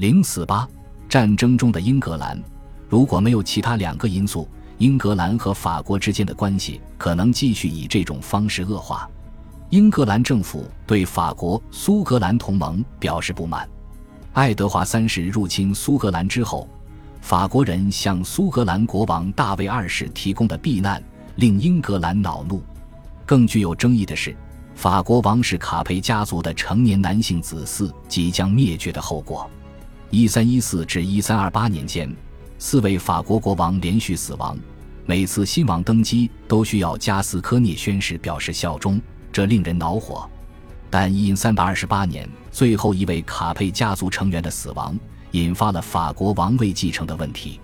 零四八战争中的英格兰，如果没有其他两个因素，英格兰和法国之间的关系可能继续以这种方式恶化。英格兰政府对法国苏格兰同盟表示不满。爱德华三世入侵苏格兰之后，法国人向苏格兰国王大卫二世提供的避难令英格兰恼怒。更具有争议的是，法国王室卡佩家族的成年男性子嗣即将灭绝的后果。一三一四至一三二八年间，四位法国国王连续死亡，每次新王登基都需要加斯科涅宣誓表示效忠，这令人恼火。但因三百二八年最后一位卡佩家族成员的死亡，引发了法国王位继承的问题。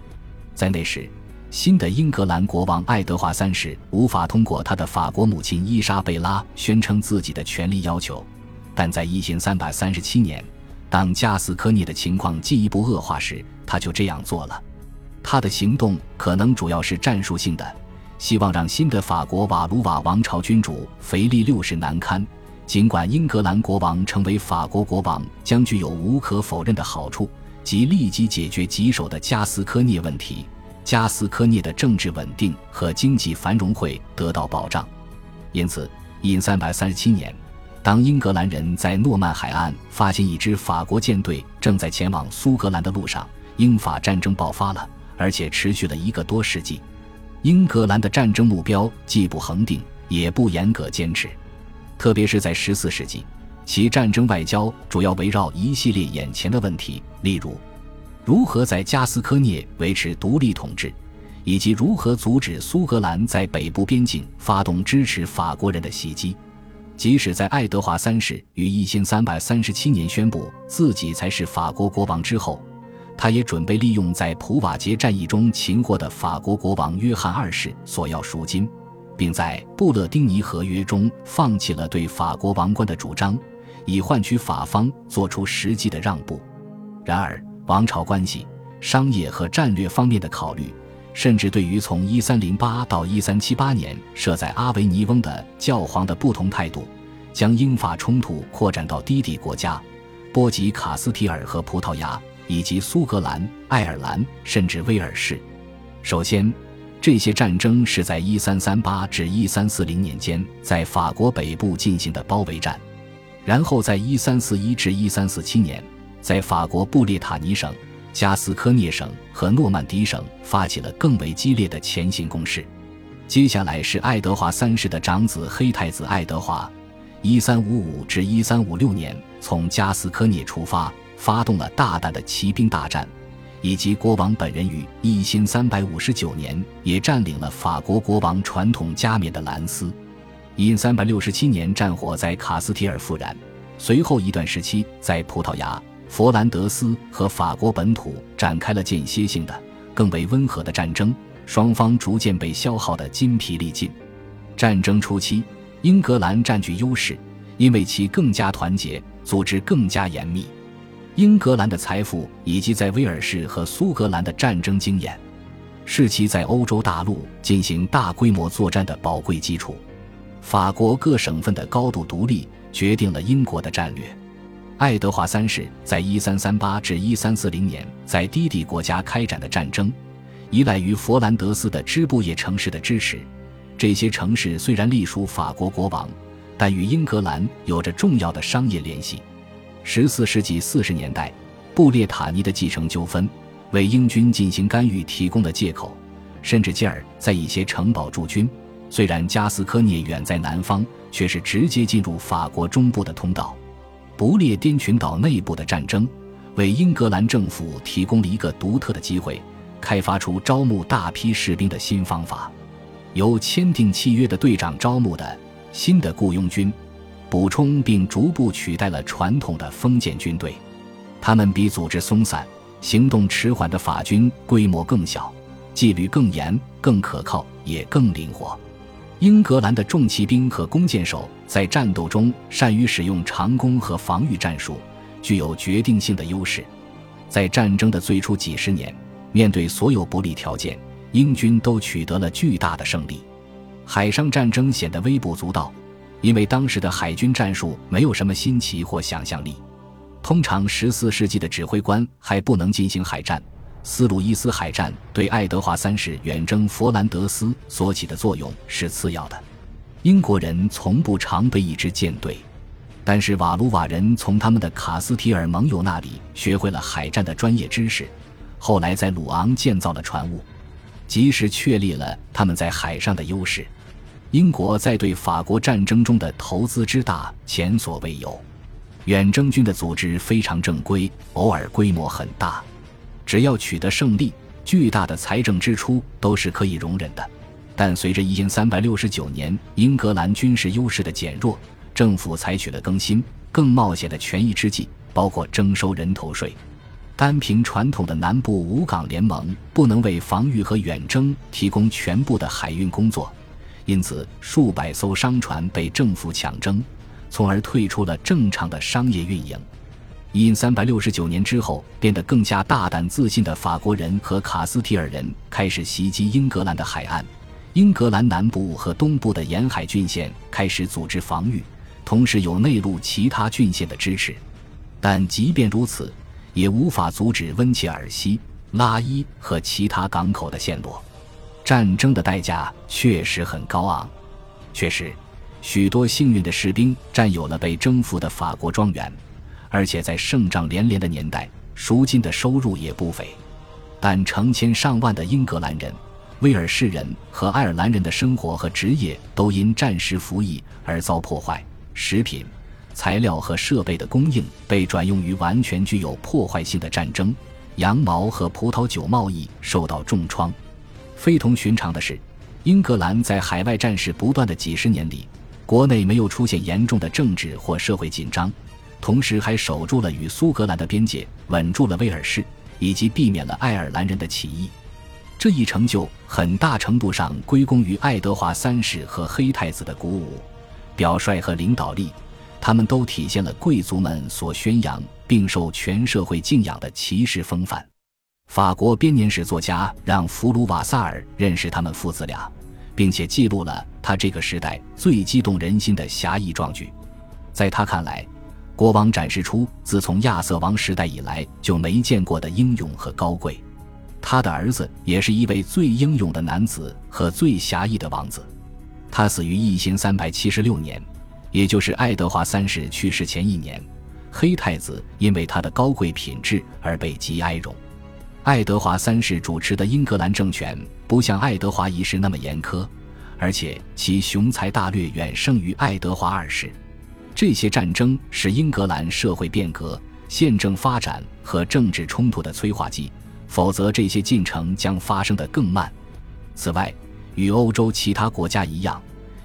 在那时，新的英格兰国王爱德华三世无法通过他的法国母亲伊莎贝拉宣称自己的权利要求。但在一千三百三七年，当加斯科涅的情况进一步恶化时，他就这样做了。他的行动可能主要是战术性的，希望让新的法国瓦卢瓦王朝君主腓力六世难堪。尽管英格兰国王成为法国国王将具有无可否认的好处，即立即解决棘手的加斯科涅问题，加斯科涅的政治稳定和经济繁荣会得到保障。因此，因三百三十七年，当英格兰人在诺曼海岸发现一支法国舰队正在前往苏格兰的路上，英法战争爆发了，而且持续了一个多世纪。英格兰的战争目标既不恒定，也不严格坚持。特别是在十四世纪，其战争外交主要围绕一系列眼前的问题，例如如何在加斯科涅维持独立统治，以及如何阻止苏格兰在北部边境发动支持法国人的袭击。即使在爱德华三世于一千三百三十七年宣布自己才是法国国王之后，他也准备利用在普瓦捷战役中擒获的法国国王约翰二世索要赎金。并在布勒丁尼合约中放弃了对法国王冠的主张，以换取法方做出实际的让步。然而，王朝关系、商业和战略方面的考虑，甚至对于从1308到1378年设在阿维尼翁的教皇的不同态度，将英法冲突扩展到低地国家，波及卡斯提尔和葡萄牙，以及苏格兰、爱尔兰，甚至威尔士。首先。这些战争是在1338至1340年间在法国北部进行的包围战，然后在1341至1347年，在法国布列塔尼省、加斯科涅省和诺曼底省发起了更为激烈的前行攻势。接下来是爱德华三世的长子黑太子爱德华，1355至1356年从加斯科涅出发，发动了大胆的骑兵大战。以及国王本人于一千三百五九年也占领了法国国王传统加冕的兰斯。因三百六十七年战火在卡斯提尔复燃，随后一段时期在葡萄牙、佛兰德斯和法国本土展开了间歇性的、更为温和的战争，双方逐渐被消耗得筋疲力尽。战争初期，英格兰占据优势，因为其更加团结，组织更加严密。英格兰的财富以及在威尔士和苏格兰的战争经验，是其在欧洲大陆进行大规模作战的宝贵基础。法国各省份的高度独立决定了英国的战略。爱德华三世在1338至1340年在低地国家开展的战争，依赖于佛兰德斯的织布业城市的支持。这些城市虽然隶属法国国王，但与英格兰有着重要的商业联系。十四世纪四十年代，布列塔尼的继承纠纷为英军进行干预提供了借口，甚至进而在一些城堡驻军。虽然加斯科涅远在南方，却是直接进入法国中部的通道。不列颠群岛内部的战争为英格兰政府提供了一个独特的机会，开发出招募大批士兵的新方法。由签订契约的队长招募的新的雇佣军。补充并逐步取代了传统的封建军队，他们比组织松散、行动迟缓的法军规模更小，纪律更严、更可靠，也更灵活。英格兰的重骑兵和弓箭手在战斗中善于使用长弓和防御战术，具有决定性的优势。在战争的最初几十年，面对所有不利条件，英军都取得了巨大的胜利。海上战争显得微不足道。因为当时的海军战术没有什么新奇或想象力，通常，十四世纪的指挥官还不能进行海战。斯鲁伊斯海战对爱德华三世远征佛兰德斯所起的作用是次要的。英国人从不常备一支舰队，但是瓦卢瓦人从他们的卡斯提尔盟友那里学会了海战的专业知识，后来在鲁昂建造了船坞，及时确立了他们在海上的优势。英国在对法国战争中的投资之大，前所未有。远征军的组织非常正规，偶尔规模很大。只要取得胜利，巨大的财政支出都是可以容忍的。但随着一千三百六九年英格兰军事优势的减弱，政府采取了更新、更冒险的权宜之计，包括征收人头税。单凭传统的南部五港联盟，不能为防御和远征提供全部的海运工作，因此数百艘商船被政府抢征。从而退出了正常的商业运营。因三百六十九年之后，变得更加大胆自信的法国人和卡斯提尔人开始袭击英格兰的海岸，英格兰南部和东部的沿海郡县开始组织防御，同时有内陆其他郡县的支持。但即便如此，也无法阻止温切尔西、拉伊和其他港口的陷落。战争的代价确实很高昂，确实。许多幸运的士兵占有了被征服的法国庄园，而且在胜仗连连的年代，赎金的收入也不菲。但成千上万的英格兰人、威尔士人和爱尔兰人的生活和职业都因战时服役而遭破坏，食品、材料和设备的供应被转用于完全具有破坏性的战争，羊毛和葡萄酒贸易受到重创。非同寻常的是，英格兰在海外战事不断的几十年里。国内没有出现严重的政治或社会紧张，同时还守住了与苏格兰的边界，稳住了威尔士，以及避免了爱尔兰人的起义。这一成就很大程度上归功于爱德华三世和黑太子的鼓舞、表率和领导力，他们都体现了贵族们所宣扬并受全社会敬仰的骑士风范。法国编年史作家让弗鲁瓦萨尔认识他们父子俩。并且记录了他这个时代最激动人心的侠义壮举。在他看来，国王展示出自从亚瑟王时代以来就没见过的英勇和高贵。他的儿子也是一位最英勇的男子和最侠义的王子。他死于一千三百七十六年，也就是爱德华三世去世前一年。黑太子因为他的高贵品质而被极哀荣。爱德华三世主持的英格兰政权不像爱德华一世那么严苛，而且其雄才大略远胜于爱德华二世。这些战争是英格兰社会变革、宪政发展和政治冲突的催化剂，否则这些进程将发生的更慢。此外，与欧洲其他国家一样，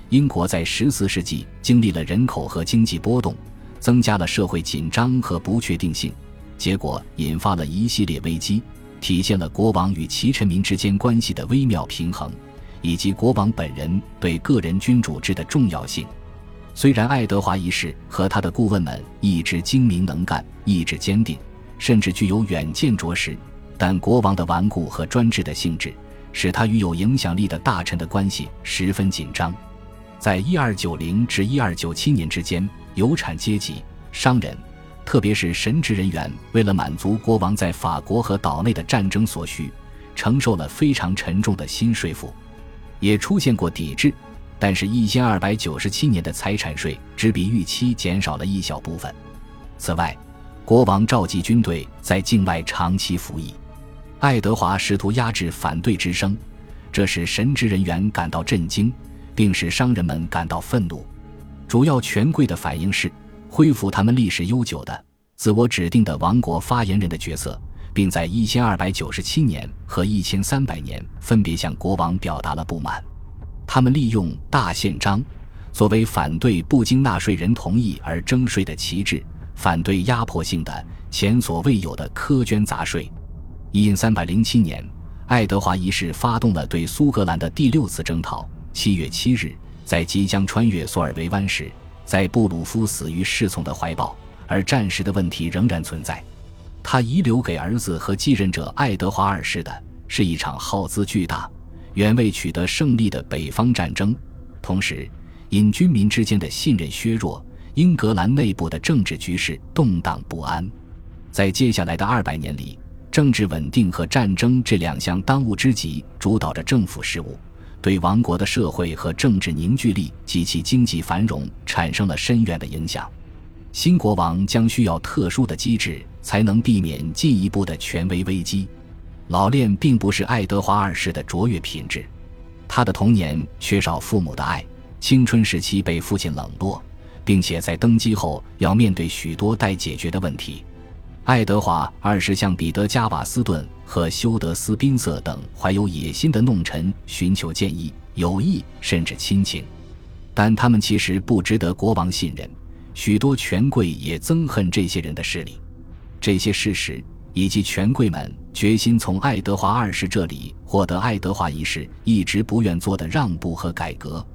英国在十四世纪经历了人口和经济波动，增加了社会紧张和不确定性，结果引发了一系列危机。体现了国王与其臣民之间关系的微妙平衡，以及国王本人对个人君主制的重要性。虽然爱德华一世和他的顾问们意志精明能干、意志坚定，甚至具有远见卓识，但国王的顽固和专制的性质使他与有影响力的大臣的关系十分紧张。在一二九零至一二九七年之间，有产阶级、商人。特别是神职人员，为了满足国王在法国和岛内的战争所需，承受了非常沉重的新税负，也出现过抵制。但是，一千二百九十七年的财产税只比预期减少了一小部分。此外，国王召集军队在境外长期服役，爱德华试图压制反对之声，这使神职人员感到震惊，并使商人们感到愤怒。主要权贵的反应是。恢复他们历史悠久的自我指定的王国发言人的角色，并在一千二百九十七年和一千三百年分别向国王表达了不满。他们利用大宪章作为反对不经纳税人同意而征税的旗帜，反对压迫性的、前所未有的苛捐杂税。一三百零七年，爱德华一世发动了对苏格兰的第六次征讨。七月七日，在即将穿越索尔维湾时。在布鲁夫死于侍从的怀抱，而战时的问题仍然存在。他遗留给儿子和继任者爱德华二世的是一场耗资巨大、远未取得胜利的北方战争。同时，因军民之间的信任削弱，英格兰内部的政治局势动荡不安。在接下来的二百年里，政治稳定和战争这两项当务之急主导着政府事务，对王国的社会和政治凝聚力及其经济繁荣产生了深远的影响。新国王将需要特殊的机制，才能避免进一步的权威危机。老练并不是爱德华二世的卓越品质，他的童年缺少父母的爱，青春时期被父亲冷落，并且在登基后要面对许多待解决的问题。爱德华二世向彼得·加瓦斯顿和休德斯·宾瑟等怀有野心的弄臣寻求建议、友谊甚至亲情，但他们其实不值得国王信任。许多权贵也憎恨这些人的势力，这些事实以及权贵们决心从爱德华二世这里获得爱德华一世一直不愿做的让步和改革，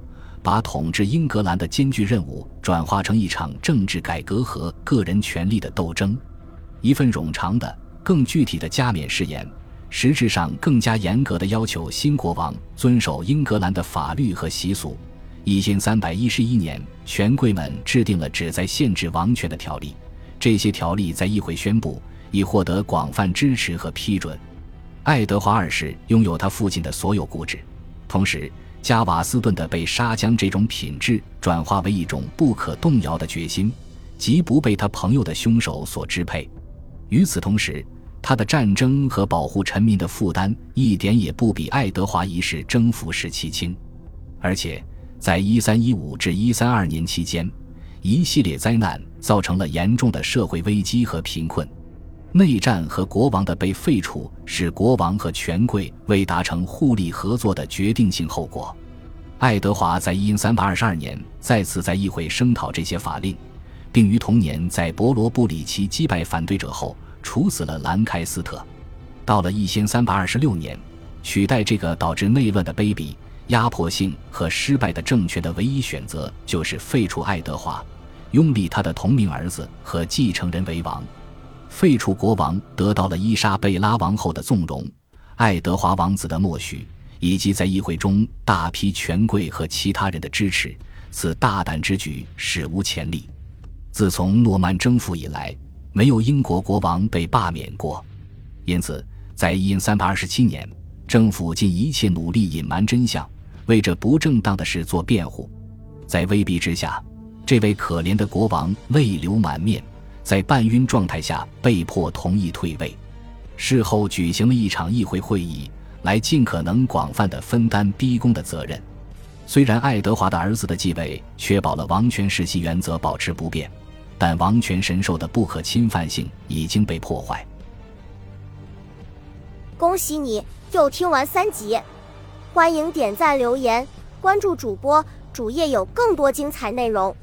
把统治英格兰的艰巨任务转化成一场政治改革和个人权力的斗争。一份冗长的、更具体的加冕誓言，实质上更加严格的要求新国王遵守英格兰的法律和习俗。一千三百一十一年，权贵们制定了旨在限制王权的条例。这些条例在议会宣布，以获得广泛支持和批准。爱德华二世拥有他父亲的所有固执，同时加瓦斯顿的被杀将这种品质转化为一种不可动摇的决心，即不被他朋友的凶手所支配。与此同时，他的战争和保护臣民的负担一点也不比爱德华一世征服时期轻，而且。在一三一五至一三二年期间，一系列灾难造成了严重的社会危机和贫困。内战和国王的被废除是国王和权贵未达成互利合作的决定性后果。爱德华在一三二二年再次在议会声讨这些法令，并于同年在伯罗布里奇击败反对者后处死了兰开斯特。到了一千三百二十六年，取代这个导致内乱的卑鄙。压迫性和失败的政权的唯一选择就是废除爱德华，拥立他的同名儿子和继承人为王。废除国王得到了伊莎贝拉王后的纵容，爱德华王子的默许，以及在议会中大批权贵和其他人的支持。此大胆之举史无前例。自从诺曼征服以来，没有英国国王被罢免过。因此，在一三二七年，政府尽一切努力隐瞒真相。为这不正当的事做辩护，在威逼之下，这位可怜的国王泪流满面，在半晕状态下被迫同意退位。事后举行了一场议会会议，来尽可能广泛的分担逼宫的责任。虽然爱德华的儿子的继位确保了王权世袭原则保持不变，但王权神授的不可侵犯性已经被破坏。恭喜你又听完三集。欢迎点赞、留言、关注主播，主页有更多精彩内容。